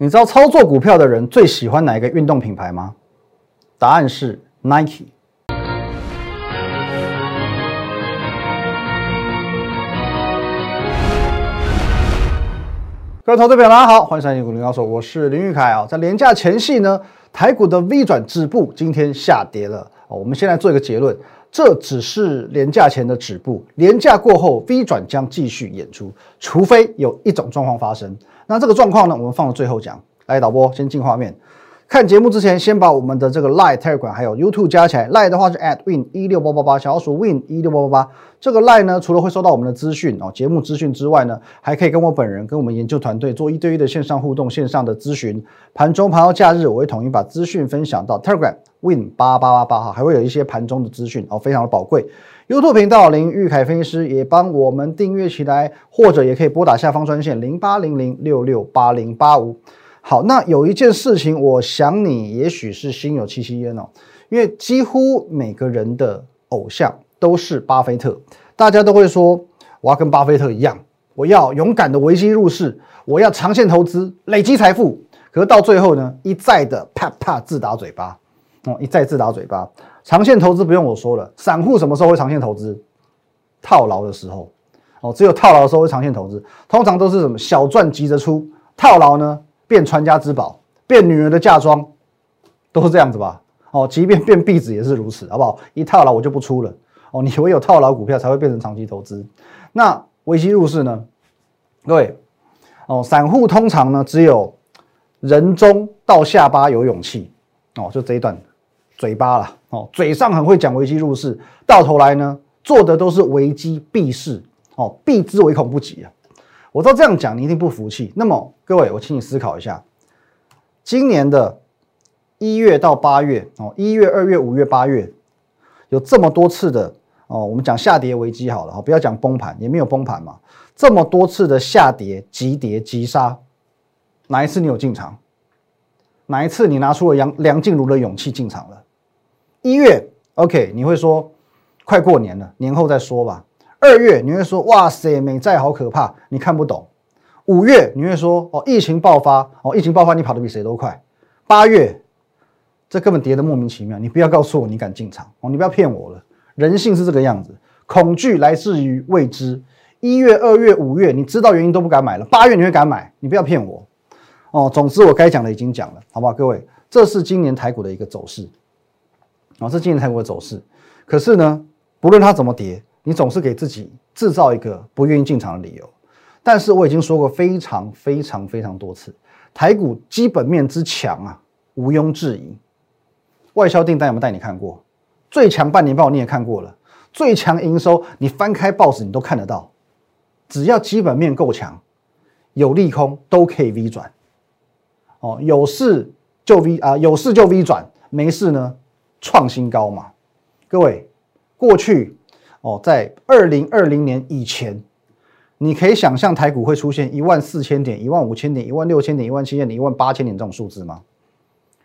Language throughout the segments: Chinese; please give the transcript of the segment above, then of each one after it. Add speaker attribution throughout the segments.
Speaker 1: 你知道操作股票的人最喜欢哪一个运动品牌吗？答案是 Nike。各位投资朋友，大家好，欢迎收看《股林高手》，我是林玉凯啊。在廉价前夕呢，台股的 V 转止步，今天下跌了哦。我们先来做一个结论，这只是廉价前的止步，廉价过后 V 转将继续演出，除非有一种状况发生。那这个状况呢，我们放到最后讲。来，导播先进画面。看节目之前，先把我们的这个 Line、Telegram 还有 YouTube 加起来。Line 的话是 at win 一六八八八，小老鼠 win 一六八八八。这个 Line 呢，除了会收到我们的资讯哦，节目资讯之外呢，还可以跟我本人、跟我们研究团队做一对一的线上互动、线上的咨询。盘中、盘后、假日，我会统一把资讯分享到 Telegram win 八八八八哈，还会有一些盘中的资讯哦，非常的宝贵。YouTube 频道林玉凯分析师也帮我们订阅起来，或者也可以拨打下方专线零八零零六六八零八五。好，那有一件事情，我想你也许是心有戚戚焉哦，因为几乎每个人的偶像都是巴菲特，大家都会说我要跟巴菲特一样，我要勇敢的危机入市，我要长线投资，累积财富。可是到最后呢，一再的啪啪自打嘴巴哦，一再自打嘴巴。长线投资不用我说了，散户什么时候会长线投资？套牢的时候哦，只有套牢的时候会长线投资，通常都是什么小赚急着出，套牢呢？变传家之宝，变女人的嫁妆，都是这样子吧？哦，即便变壁纸也是如此，好不好？一套牢我就不出了。哦，你唯有套牢股票才会变成长期投资。那危机入市呢？各位，哦，散户通常呢只有人中到下巴有勇气。哦，就这一段嘴巴了。哦，嘴上很会讲危机入市，到头来呢做的都是危机避市。哦，避之唯恐不及啊。我都这样讲，你一定不服气。那么各位，我请你思考一下，今年的一月到八月哦，一月、二月、五月、八月，有这么多次的哦，我们讲下跌危机好了，不要讲崩盘，也没有崩盘嘛。这么多次的下跌、急跌、急杀，哪一次你有进场？哪一次你拿出了杨梁静茹的勇气进场了？一月，OK，你会说快过年了，年后再说吧。二月你会说哇塞美债好可怕，你看不懂。五月你会说哦疫情爆发哦疫情爆发你跑得比谁都快。八月这根本跌得莫名其妙，你不要告诉我你敢进场哦，你不要骗我了。人性是这个样子，恐惧来自于未知。一月、二月、五月你知道原因都不敢买了，八月你会敢买？你不要骗我哦。总之我该讲的已经讲了，好不好？各位，这是今年台股的一个走势哦，是今年台股的走势。可是呢，不论它怎么跌。你总是给自己制造一个不愿意进场的理由，但是我已经说过非常非常非常多次，台股基本面之强啊，毋庸置疑。外销订单有没有带你看过？最强半年报你也看过了，最强营收你翻开报纸你都看得到。只要基本面够强，有利空都可以 V 转。哦，有事就 V 啊，有事就 V 转，没事呢创新高嘛。各位，过去。哦，在二零二零年以前，你可以想象台股会出现一万四千点、一万五千点、一万六千点、一万七千点、一万八千点这种数字吗？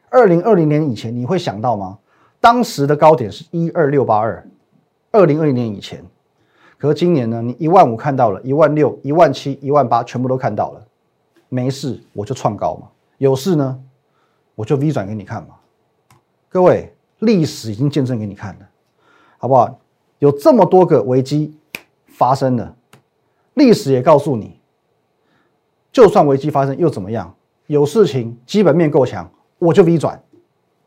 Speaker 1: 二零二零年以前，你会想到吗？当时的高点是一二六八二，二零二零年以前。可是今年呢？你一万五看到了，一万六、一万七、一万八，全部都看到了。没事，我就创高嘛。有事呢，我就 V 转给你看嘛。各位，历史已经见证给你看了，好不好？有这么多个危机发生了，历史也告诉你，就算危机发生又怎么样？有事情基本面够强，我就 V 转，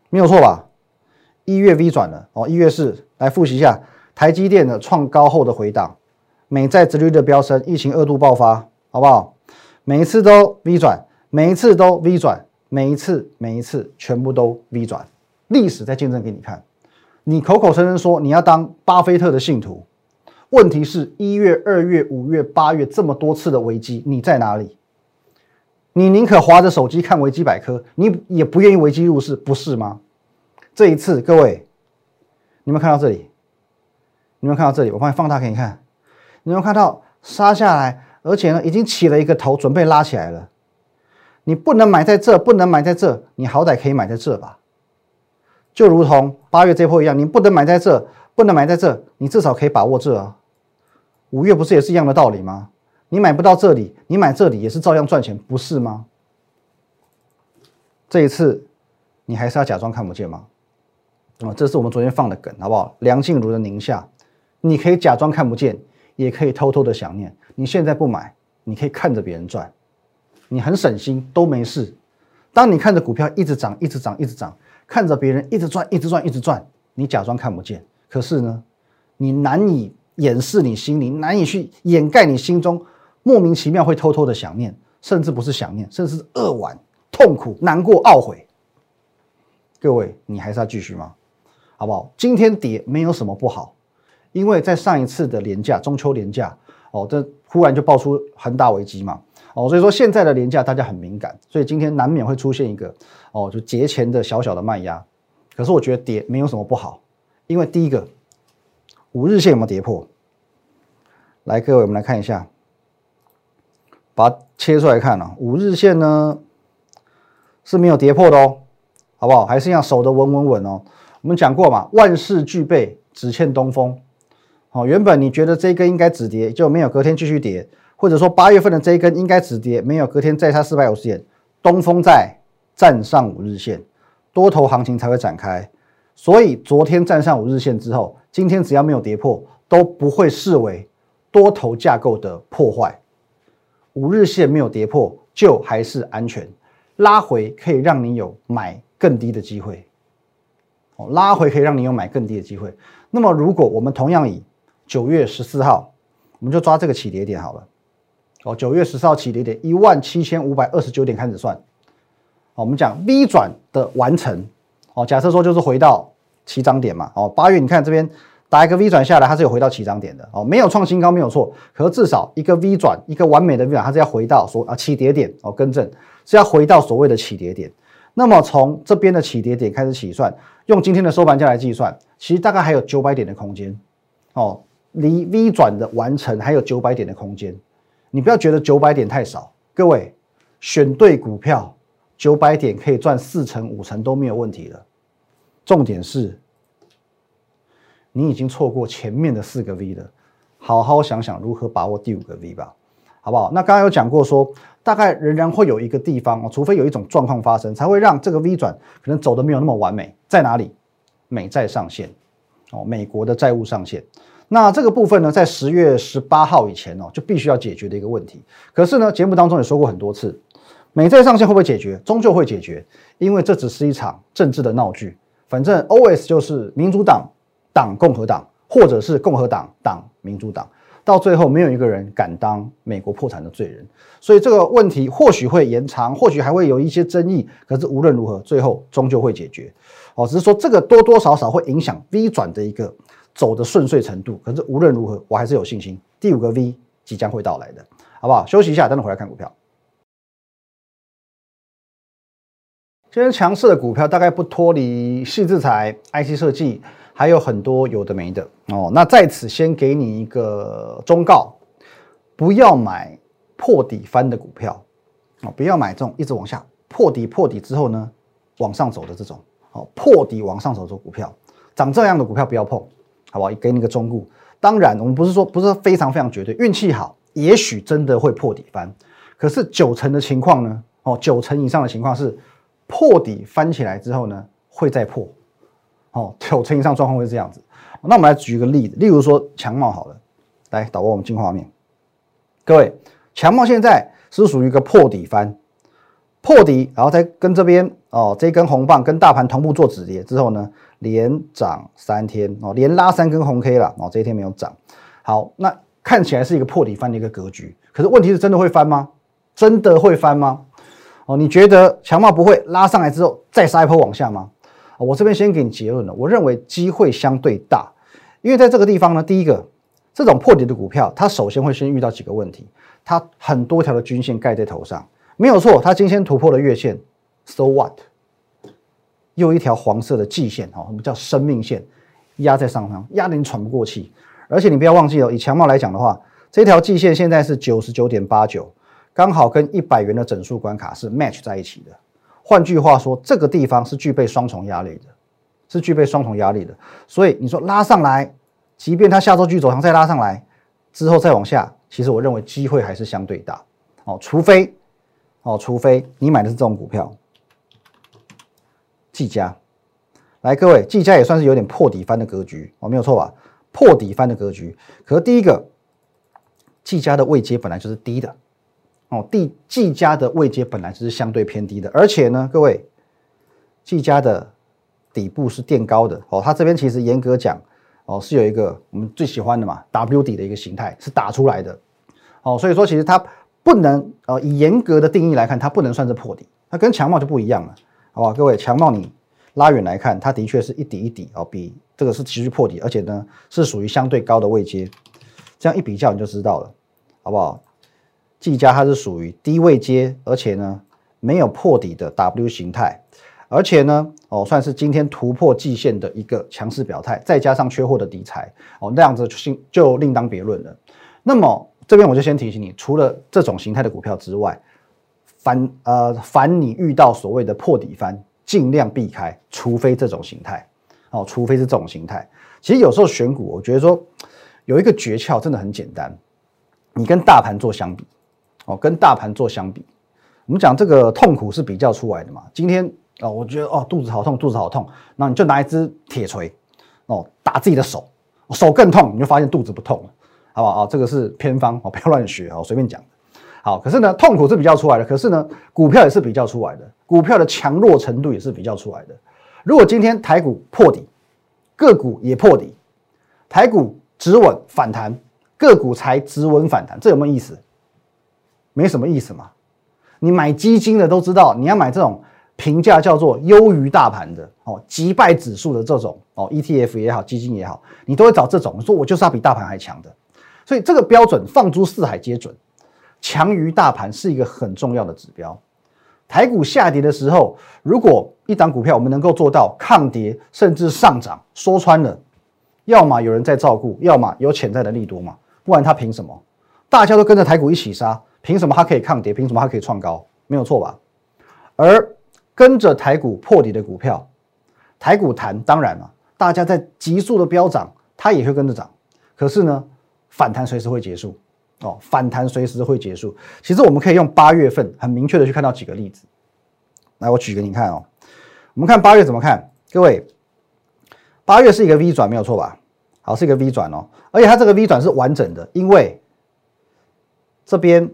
Speaker 1: 没有错吧？一月 V 转了哦，一月是来复习一下台积电的创高后的回档，美债直率的飙升，疫情二度爆发，好不好？每一次都 V 转，每一次都 V 转，每一次每一次全部都 V 转，历史在见证给你看。你口口声声说你要当巴菲特的信徒，问题是一月、二月、五月、八月这么多次的危机，你在哪里？你宁可划着手机看维基百科，你也不愿意危机入市，不是吗？这一次，各位，你们看到这里？你们看到这里？我帮你放大给你看。你们看到杀下来，而且呢，已经起了一个头，准备拉起来了。你不能买在这，不能买在这，你好歹可以买在这吧？就如同八月这波一样，你不能买在这，不能买在这，你至少可以把握这啊。五月不是也是一样的道理吗？你买不到这里，你买这里也是照样赚钱，不是吗？这一次你还是要假装看不见吗？啊，这是我们昨天放的梗，好不好？梁静茹的宁夏，你可以假装看不见，也可以偷偷的想念。你现在不买，你可以看着别人赚，你很省心都没事。当你看着股票一直涨，一直涨，一直涨，看着别人一直转，一直转，一直转，你假装看不见，可是呢，你难以掩饰你心里，难以去掩盖你心中莫名其妙会偷偷的想念，甚至不是想念，甚至是扼腕、痛苦、难过、懊悔。各位，你还是要继续吗？好不好？今天跌没有什么不好，因为在上一次的廉价中秋廉价哦，这忽然就爆出恒大危机嘛哦，所以说现在的廉价大家很敏感，所以今天难免会出现一个哦，就节前的小小的卖压。可是我觉得跌没有什么不好，因为第一个五日线有没有跌破？来，各位我们来看一下，把它切出来看啊，五日线呢是没有跌破的哦，好不好？还是一样守得稳稳稳哦。我们讲过嘛，万事俱备，只欠东风。哦，原本你觉得这一根应该止跌，就没有隔天继续跌，或者说八月份的这一根应该止跌，没有隔天再差四百五十点，东风在站上五日线，多头行情才会展开。所以昨天站上五日线之后，今天只要没有跌破，都不会视为多头架构的破坏。五日线没有跌破，就还是安全，拉回可以让你有买更低的机会。哦，拉回可以让你有买更低的机会。那么，如果我们同样以九月十四号，我们就抓这个起跌点好了。哦，九月十四号起跌点一万七千五百二十九点开始算。哦我们讲 V 转的完成。哦，假设说就是回到起涨点嘛。哦，八月你看这边打一个 V 转下来，它是有回到起涨点的。哦，没有创新高没有错，可是至少一个 V 转，一个完美的 V 转，它是要回到所啊起跌点。哦，更正是要回到所谓的起跌点。那么从这边的起跌点开始起算。用今天的收盘价来计算，其实大概还有九百点的空间，哦，离 V 转的完成还有九百点的空间。你不要觉得九百点太少，各位选对股票，九百点可以赚四成五成都没有问题了。重点是，你已经错过前面的四个 V 了，好好想想如何把握第五个 V 吧，好不好？那刚刚有讲过说。大概仍然会有一个地方哦，除非有一种状况发生，才会让这个 V 转可能走的没有那么完美。在哪里？美债上限哦，美国的债务上限。那这个部分呢，在十月十八号以前哦，就必须要解决的一个问题。可是呢，节目当中也说过很多次，美债上限会不会解决？终究会解决，因为这只是一场政治的闹剧。反正 OS 就是民主党党共和党，或者是共和党党民主党。到最后，没有一个人敢当美国破产的罪人，所以这个问题或许会延长，或许还会有一些争议。可是无论如何，最后终究会解决。哦，只是说这个多多少少会影响 V 转的一个走的顺遂程度。可是无论如何，我还是有信心，第五个 V 即将会到来的，好不好？休息一下，等等回来看股票。今天强势的股票大概不脱离细制材、IC 设计。还有很多有的没的哦，那在此先给你一个忠告，不要买破底翻的股票哦，不要买这种一直往下破底破底之后呢往上走的这种哦，破底往上走的股票，涨这样的股票不要碰，好不好？给你个忠告。当然，我们不是说不是非常非常绝对，运气好，也许真的会破底翻。可是九成的情况呢，哦，九成以上的情况是破底翻起来之后呢，会再破。哦，九成以上状况会是这样子。那我们来举一个例子，例如说强茂好了，来导播我们进画面。各位，强茂现在是属于一个破底翻，破底，然后再跟这边哦这根红棒跟大盘同步做止跌之后呢，连涨三天哦，连拉三根红 K 了哦，这一天没有涨。好，那看起来是一个破底翻的一个格局，可是问题是真的会翻吗？真的会翻吗？哦，你觉得强茂不会拉上来之后再杀一波往下吗？我这边先给你结论了，我认为机会相对大，因为在这个地方呢，第一个，这种破底的股票，它首先会先遇到几个问题，它很多条的均线盖在头上，没有错，它今天突破了月线，so what？又一条黄色的季线，哈，我们叫生命线，压在上方，压得你喘不过气，而且你不要忘记哦，以强茂来讲的话，这条季线现在是九十九点八九，刚好跟一百元的整数关卡是 match 在一起的。换句话说，这个地方是具备双重压力的，是具备双重压力的。所以你说拉上来，即便它下周继续走强再拉上来，之后再往下，其实我认为机会还是相对大。哦，除非哦，除非你买的是这种股票，技嘉，来各位，技嘉也算是有点破底翻的格局哦，没有错吧？破底翻的格局。可是第一个，技嘉的位阶本来就是低的哦，第技嘉的位阶本来就是相对偏低的，而且呢，各位，技嘉的底部是垫高的哦，它这边其实严格讲哦，是有一个我们最喜欢的嘛 W 底的一个形态是打出来的哦，所以说其实它不能呃以严格的定义来看，它不能算是破底，它跟强茂就不一样了。好吧，各位，强茂你拉远来看，它的确是一底一底哦，比这个是持续破底，而且呢是属于相对高的位阶，这样一比较你就知道了，好不好？技嘉它是属于低位阶，而且呢没有破底的 W 形态，而且呢哦算是今天突破季线的一个强势表态，再加上缺货的底材哦，那样子就就另当别论了。那么这边我就先提醒你，除了这种形态的股票之外。凡呃凡你遇到所谓的破底翻，尽量避开，除非这种形态，哦，除非是这种形态。其实有时候选股，我觉得说有一个诀窍，真的很简单。你跟大盘做相比，哦，跟大盘做相比，我们讲这个痛苦是比较出来的嘛。今天哦，我觉得哦肚子好痛，肚子好痛，那你就拿一支铁锤哦打自己的手，手更痛，你就发现肚子不痛了，好不好？啊，这个是偏方哦，不要乱学哦，随便讲。好，可是呢，痛苦是比较出来的，可是呢，股票也是比较出来的，股票的强弱程度也是比较出来的。如果今天台股破底，个股也破底，台股止稳反弹，个股才止稳反弹，这有没有意思？没什么意思嘛。你买基金的都知道，你要买这种评价叫做优于大盘的哦，击败指数的这种哦，ETF 也好，基金也好，你都会找这种，说我就是要比大盘还强的。所以这个标准放诸四海皆准。强于大盘是一个很重要的指标。台股下跌的时候，如果一档股票我们能够做到抗跌甚至上涨，说穿了，要么有人在照顾，要么有潜在的利多嘛，不然他凭什么？大家都跟着台股一起杀，凭什么它可以抗跌？凭什么它可以创高？没有错吧？而跟着台股破底的股票，台股弹当然了，大家在急速的飙涨，它也会跟着涨。可是呢，反弹随时会结束。哦，反弹随时会结束。其实我们可以用八月份很明确的去看到几个例子。来，我举给你看哦。我们看八月怎么看？各位，八月是一个 V 转，没有错吧？好，是一个 V 转哦。而且它这个 V 转是完整的，因为这边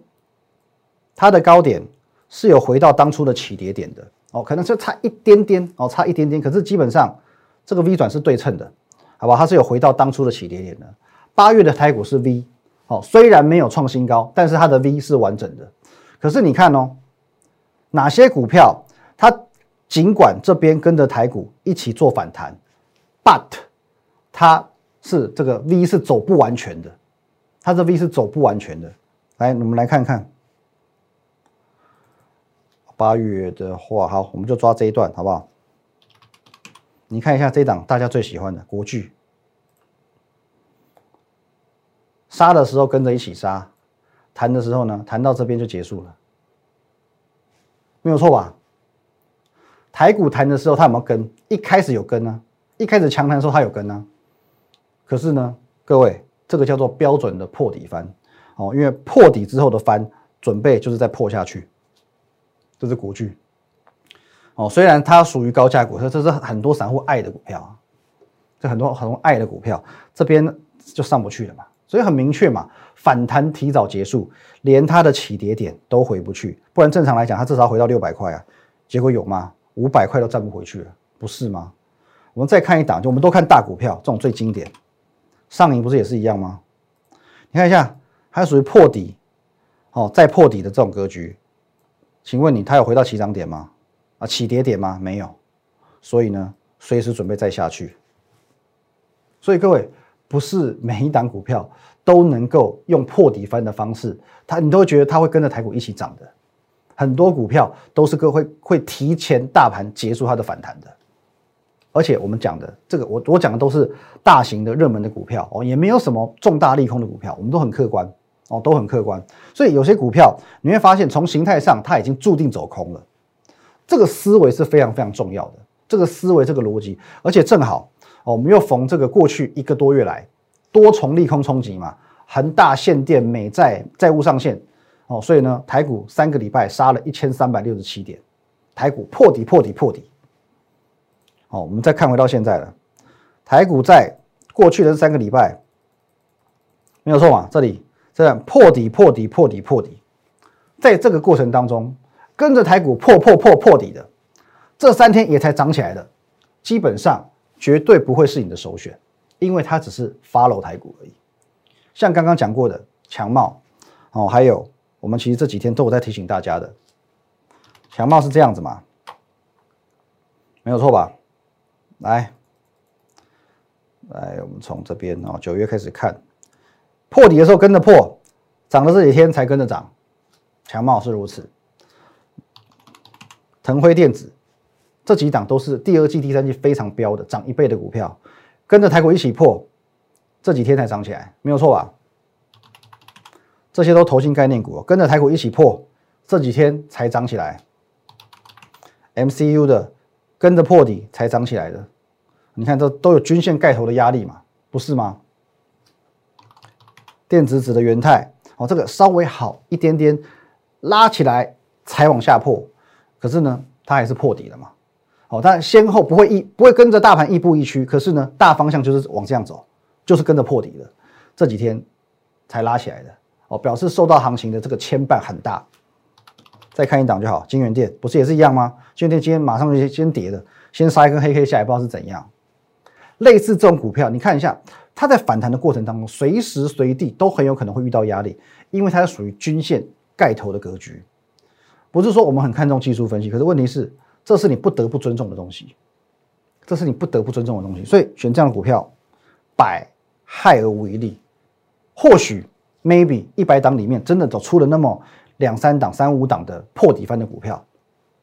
Speaker 1: 它的高点是有回到当初的起跌点的哦，可能就差一点点哦，差一点点。可是基本上这个 V 转是对称的，好吧？它是有回到当初的起跌点的。八月的台股是 V。哦，虽然没有创新高，但是它的 V 是完整的。可是你看哦，哪些股票它尽管这边跟着台股一起做反弹，but 它是这个 V 是走不完全的，它这 V 是走不完全的。来，我们来看看八月的话，好，我们就抓这一段好不好？你看一下这一档大家最喜欢的国巨。杀的时候跟着一起杀，弹的时候呢，弹到这边就结束了，没有错吧？台股弹的时候它有没有跟？一开始有跟呢，一开始强弹的时候它有跟呢，可是呢，各位，这个叫做标准的破底翻。哦，因为破底之后的翻准备就是再破下去，这是国巨。哦，虽然它属于高价股，这这是很多散户爱的股票，这很多很多爱的股票，这边就上不去了嘛。所以很明确嘛，反弹提早结束，连它的起跌点都回不去，不然正常来讲，它至少回到六百块啊。结果有吗？五百块都站不回去了，不是吗？我们再看一档，就我们都看大股票，这种最经典，上影不是也是一样吗？你看一下，它属于破底，哦，再破底的这种格局，请问你它有回到起涨点吗？啊，起跌点吗？没有，所以呢，随时准备再下去。所以各位。不是每一档股票都能够用破底翻的方式，它你都会觉得它会跟着台股一起涨的。很多股票都是个会会提前大盘结束它的反弹的。而且我们讲的这个，我我讲的都是大型的热门的股票哦，也没有什么重大利空的股票，我们都很客观哦，都很客观。所以有些股票你会发现，从形态上它已经注定走空了。这个思维是非常非常重要的，这个思维这个逻辑，而且正好。哦，我们又逢这个过去一个多月来多重利空冲击嘛，恒大限电、美债债务上限，哦，所以呢，台股三个礼拜杀了一千三百六十七点，台股破底破底破底，好，我们再看回到现在了，台股在过去的三个礼拜没有错嘛？这里这样破底、破底、破底、破底，在这个过程当中，跟着台股破破破破底的这三天也才涨起来的，基本上绝对不会是你的首选，因为它只是 follow 台股而已。像刚刚讲过的强茂哦，还有我们其实这几天都有在提醒大家的，强茂是这样子嘛？没有错吧？来，来，我们从这边哦，九月开始看，破底的时候跟着破，涨了这几天才跟着涨，强茂是如此。腾辉电子这几档都是第二季、第三季非常标的，涨一倍的股票，跟着台股一起破，这几天才涨起来，没有错吧？这些都投信概念股，跟着台股一起破，这几天才涨起来。MCU 的跟着破底才涨起来的。你看，这都有均线盖头的压力嘛，不是吗？电子纸的元泰，哦，这个稍微好一点点，拉起来才往下破，可是呢，它还是破底了嘛。哦，但先后不会一不会跟着大盘亦步亦趋，可是呢，大方向就是往这样走，就是跟着破底的。这几天才拉起来的，哦，表示受到行情的这个牵绊很大。再看一档就好，金源店不是也是一样吗？金源店今天马上就先跌的，先杀一根黑黑下来，不知道是怎样。类似这种股票，你看一下，它在反弹的过程当中，随时随地都很有可能会遇到压力，因为它属于均线盖头的格局。不是说我们很看重技术分析，可是问题是，这是你不得不尊重的东西，这是你不得不尊重的东西。所以选这样的股票，百害而无一利。或许 maybe 一百档里面真的走出了那么两三档、三五档的破底翻的股票，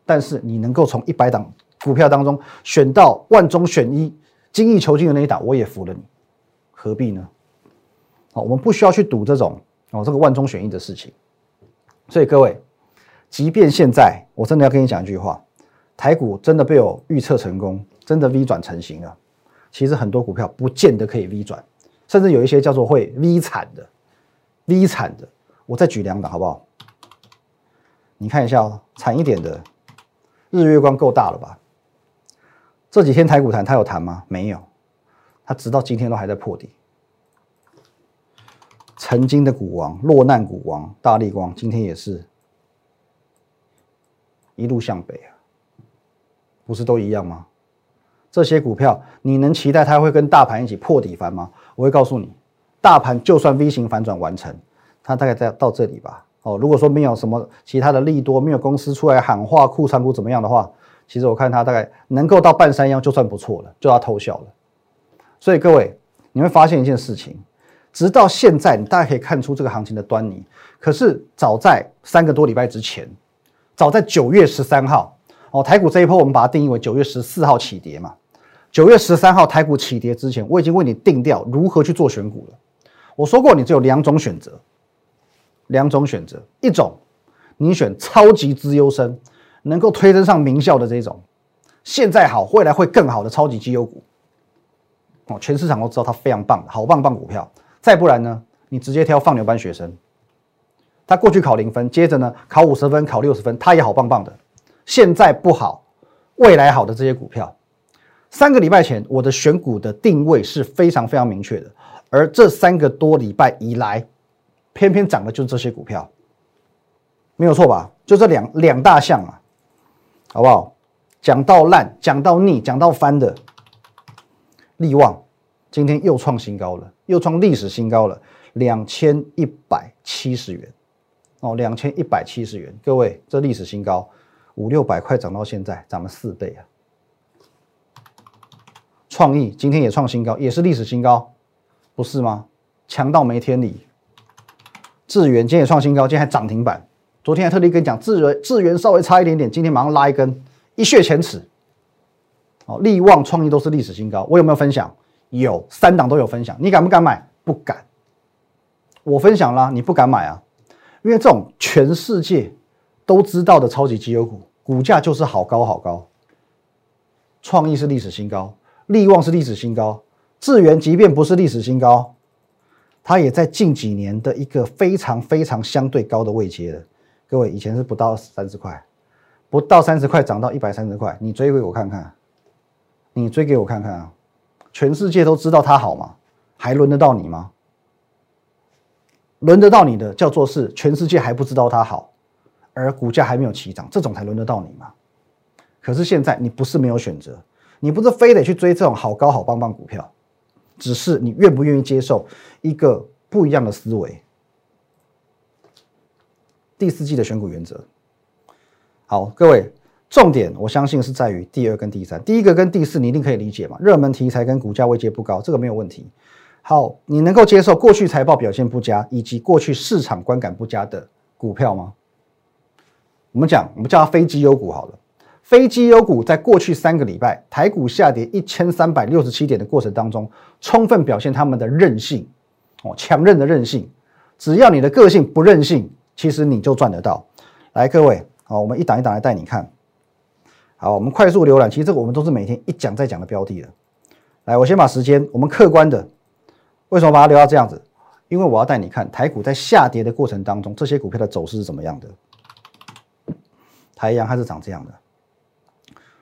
Speaker 1: 但是你能够从一百档股票当中选到万中选一。精益求精的那一档，我也服了你，何必呢？好，我们不需要去赌这种哦，这个万中选一的事情。所以各位，即便现在我真的要跟你讲一句话，台股真的被我预测成功，真的 V 转成型了。其实很多股票不见得可以 V 转，甚至有一些叫做会 V 惨的，V 惨的。我再举两档好不好？你看一下哦，惨一点的，日月光够大了吧？这几天台股谈，它有谈吗？没有，它直到今天都还在破底。曾经的股王、落难股王大力光，今天也是一路向北啊，不是都一样吗？这些股票，你能期待它会跟大盘一起破底翻吗？我会告诉你，大盘就算 V 型反转完成，它大概在到这里吧。哦，如果说没有什么其他的利多，没有公司出来喊话库藏股怎么样的话。其实我看它大概能够到半山腰就算不错了，就要偷笑了。所以各位，你会发现一件事情，直到现在，你大家可以看出这个行情的端倪。可是早在三个多礼拜之前，早在九月十三号，哦，台股这一波我们把它定义为九月十四号起跌嘛。九月十三号台股起跌之前，我已经为你定掉如何去做选股了。我说过，你只有两种选择，两种选择，一种你选超级资优生。能够推得上名校的这种，现在好，未来会更好的超级绩优股哦，全市场都知道它非常棒，好棒棒股票。再不然呢，你直接挑放牛班学生，他过去考零分，接着呢考五十分、考六十分，他也好棒棒的。现在不好，未来好的这些股票，三个礼拜前我的选股的定位是非常非常明确的，而这三个多礼拜以来，偏偏涨的就是这些股票，没有错吧？就这两两大项啊。好不好？讲到烂，讲到腻，讲到翻的利旺，今天又创新高了，又创历史新高了，两千一百七十元哦，两千一百七十元，各位，这历史新高，五六百块涨到现在，涨了四倍啊！创意今天也创新高，也是历史新高，不是吗？强到没天理。智源今天也创新高，今天还涨停板。昨天还特地跟你讲，智源智源稍微差一点点，今天马上拉一根，一血前耻。哦，力旺创意都是历史新高，我有没有分享？有，三档都有分享。你敢不敢买？不敢。我分享啦，你不敢买啊？因为这种全世界都知道的超级绩优股，股价就是好高好高。创意是历史新高，力旺是历史新高，智源即便不是历史新高，它也在近几年的一个非常非常相对高的位阶了。各位以前是不到三十块，不到三十块涨到一百三十块，你追回我看看，你追给我看看啊！全世界都知道它好吗？还轮得到你吗？轮得到你的叫做是全世界还不知道它好，而股价还没有起涨，这种才轮得到你吗？可是现在你不是没有选择，你不是非得去追这种好高好棒棒股票，只是你愿不愿意接受一个不一样的思维。第四季的选股原则，好，各位。重点，我相信是在于第二跟第三。第一个跟第四，你一定可以理解嘛？热门题材跟股价位阶不高，这个没有问题。好，你能够接受过去财报表现不佳，以及过去市场观感不佳的股票吗？我们讲，我们叫它非绩优股好了。非绩优股在过去三个礼拜台股下跌一千三百六十七点的过程当中，充分表现他们的韧性哦，强韧的韧性。只要你的个性不任性，其实你就赚得到。来，各位，好，我们一档一档来带你看。好，我们快速浏览。其实这个我们都是每天一讲再讲的标的了。来，我先把时间，我们客观的，为什么把它留到这样子？因为我要带你看台股在下跌的过程当中，这些股票的走势是怎么样的。台阳它是长这样的，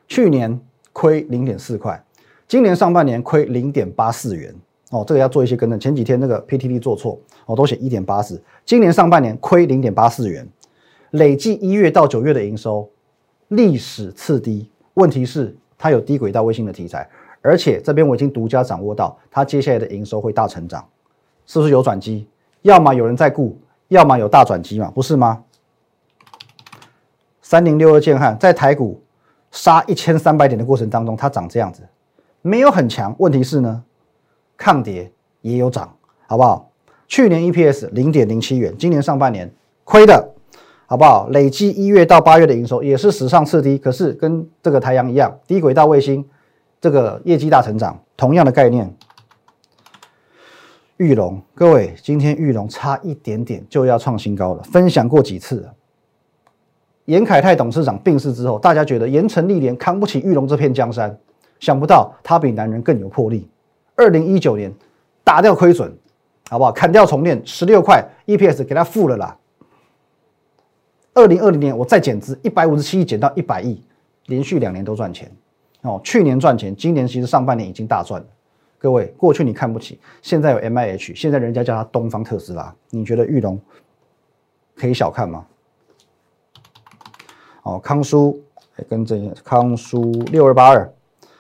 Speaker 1: 去年亏零点四块，今年上半年亏零点八四元。哦，这个要做一些更正。前几天那个 PTT 做错，哦，都写一点八四，今年上半年亏零点八四元，累计一月到九月的营收。历史次低，问题是它有低轨道卫星的题材，而且这边我已经独家掌握到，它接下来的营收会大成长，是不是有转机？要么有人在顾，要么有大转机嘛，不是吗？三零六二建汉在台股杀一千三百点的过程当中，它长这样子，没有很强，问题是呢，抗跌也有涨，好不好？去年 EPS 零点零七元，今年上半年亏的。好不好？累计一月到八月的营收也是史上次低，可是跟这个太阳一样，低轨道卫星这个业绩大成长，同样的概念。玉龙，各位，今天玉龙差一点点就要创新高了。分享过几次了？严凯泰董事长病逝之后，大家觉得严城历练扛不起玉龙这片江山，想不到他比男人更有魄力。二零一九年打掉亏损，好不好？砍掉重练，十六块 EPS 给他付了啦。二零二零年我再减资一百五十七亿减到一百亿，连续两年都赚钱哦。去年赚钱，今年其实上半年已经大赚了。各位，过去你看不起，现在有 M I H，现在人家叫它东方特斯拉，你觉得玉龙可以小看吗？哦，康舒跟这康舒六二八二，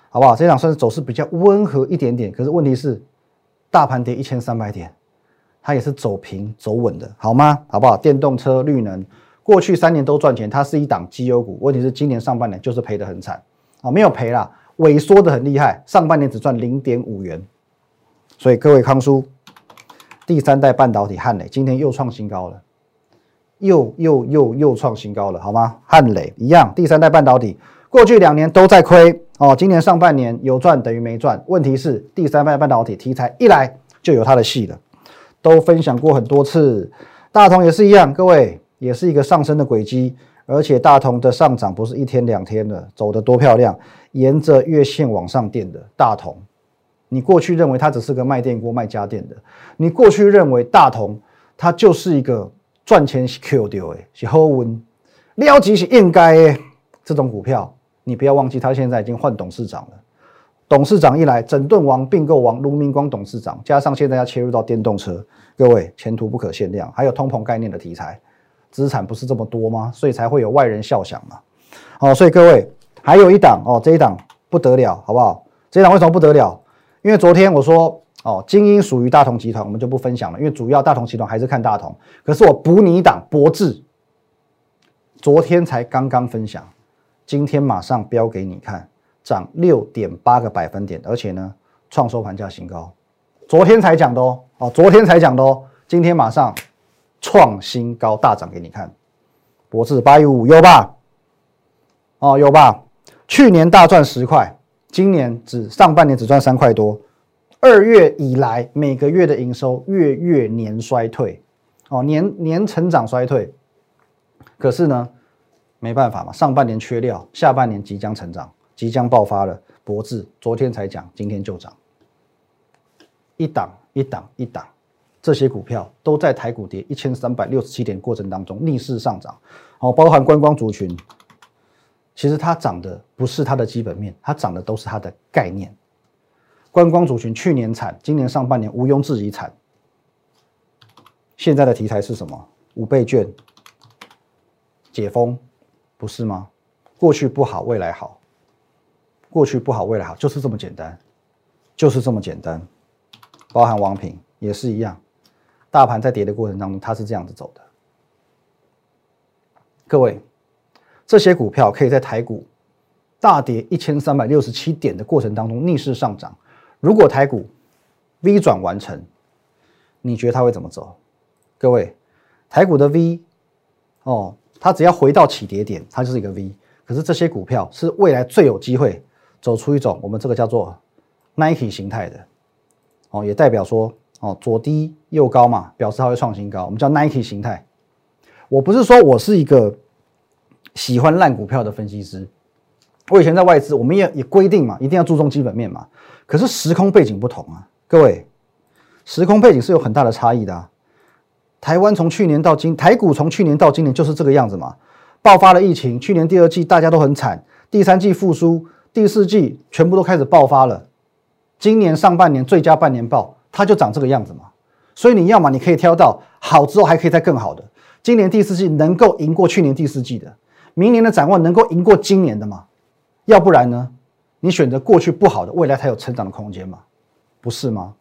Speaker 1: 好不好？这场算是走势比较温和一点点，可是问题是大盘跌一千三百点，它也是走平走稳的，好吗？好不好？电动车、绿能。过去三年都赚钱，它是一档绩优股。问题是今年上半年就是赔得很惨啊，没有赔啦，萎缩的很厉害，上半年只赚零点五元。所以各位康叔，第三代半导体汉磊今天又创新高了，又又又又创新高了，好吗？汉磊一样，第三代半导体过去两年都在亏哦，今年上半年有赚等于没赚。问题是第三代半导体题材一来就有它的戏了，都分享过很多次，大同也是一样，各位。也是一个上升的轨迹，而且大同的上涨不是一天两天的，走得多漂亮，沿着月线往上垫的大同。你过去认为它只是个卖电锅、卖家电的，你过去认为大同它就是一个赚钱是 Q 掉的，是好温，撩级是应该的，这种股票你不要忘记，他现在已经换董事长了。董事长一来，整顿王、并购王卢明光董事长，加上现在要切入到电动车，各位前途不可限量，还有通膨概念的题材。资产不是这么多吗？所以才会有外人笑想嘛。好，所以各位还有一档哦，这一档不得了，好不好？这一档为什么不得了？因为昨天我说哦，精英属于大同集团，我们就不分享了，因为主要大同集团还是看大同。可是我补你一档博智，昨天才刚刚分享，今天马上标给你看，涨六点八个百分点，而且呢创收盘价新高。昨天才讲的哦，哦，昨天才讲的哦，今天马上。创新高大涨给你看，博智八一五有吧？哦，有吧？去年大赚十块，今年只上半年只赚三块多。二月以来每个月的营收月月年衰退，哦，年年成长衰退。可是呢，没办法嘛，上半年缺料，下半年即将成长，即将爆发了。博智昨天才讲，今天就涨，一档一档一档。这些股票都在台股跌一千三百六十七点过程当中逆势上涨，好，包含观光族群，其实它涨的不是它的基本面，它涨的都是它的概念。观光族群去年惨，今年上半年毋庸置疑惨。现在的题材是什么？五倍券、解封，不是吗？过去不好，未来好。过去不好，未来好，就是这么简单，就是这么简单。包含王平也是一样，大盘在跌的过程当中，它是这样子走的。各位，这些股票可以在台股大跌一千三百六十七点的过程当中逆势上涨。如果台股 V 转完成，你觉得它会怎么走？各位，台股的 V 哦，它只要回到起跌点，它就是一个 V。可是这些股票是未来最有机会走出一种我们这个叫做 Nike 形态的哦，也代表说哦左低右高嘛，表示它会创新高。我们叫 Nike 形态。我不是说我是一个喜欢烂股票的分析师。我以前在外资，我们也也规定嘛，一定要注重基本面嘛。可是时空背景不同啊，各位，时空背景是有很大的差异的。台湾从去年到今，台股从去年到今年就是这个样子嘛，爆发了疫情，去年第二季大家都很惨，第三季复苏，第四季全部都开始爆发了，今年上半年最佳半年报，它就长这个样子嘛。所以你要么你可以挑到好之后还可以再更好的，今年第四季能够赢过去年第四季的，明年的展望能够赢过今年的嘛？要不然呢？你选择过去不好的，未来才有成长的空间嘛？不是吗？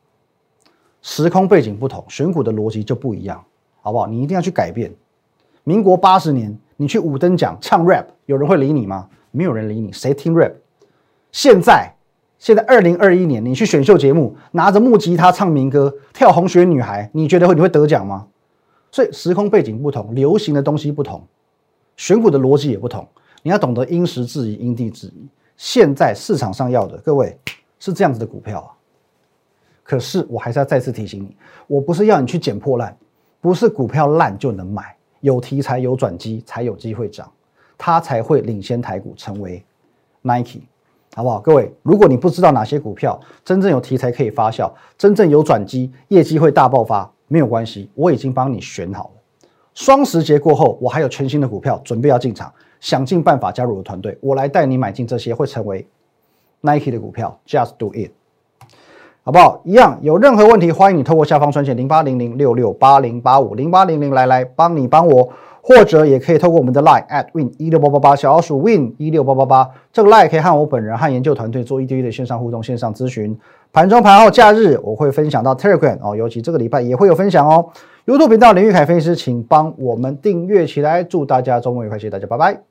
Speaker 1: 时空背景不同，选股的逻辑就不一样，好不好？你一定要去改变。民国八十年，你去五等奖唱 rap，有人会理你吗？没有人理你，谁听 rap？现在，现在二零二一年，你去选秀节目，拿着木吉他唱民歌，跳红雪女孩，你觉得会你会得奖吗？所以时空背景不同，流行的东西不同，选股的逻辑也不同。你要懂得因时制宜，因地制宜。现在市场上要的，各位是这样子的股票啊。可是我还是要再次提醒你，我不是要你去捡破烂，不是股票烂就能买，有题材有转机才有机会涨，它才会领先台股成为 Nike，好不好？各位，如果你不知道哪些股票真正有题材可以发酵，真正有转机，业绩会大爆发，没有关系，我已经帮你选好了。双十节过后，我还有全新的股票准备要进场。想尽办法加入我的团队，我来带你买进这些会成为 Nike 的股票，Just do it，好不好？一样，有任何问题，欢迎你透过下方专线零八零零六六八零八五零八零零来来帮你帮我，或者也可以透过我们的 Line at win 一六八八八小老鼠 win 一六八八八，这个 Line 可以和我本人和研究团队做一对一的线上互动、线上咨询。盘中、盘后、假日，我会分享到 Telegram 哦，尤其这个礼拜也会有分享哦。YouTube 频道林玉凯分析师，请帮我们订阅起来。祝大家周末愉快，谢谢大家，拜拜。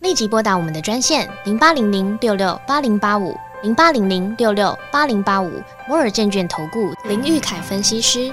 Speaker 2: 立即拨打我们的专线零八零零六六八零八五零八零零六六八零八五摩尔证券投顾林玉凯分析师。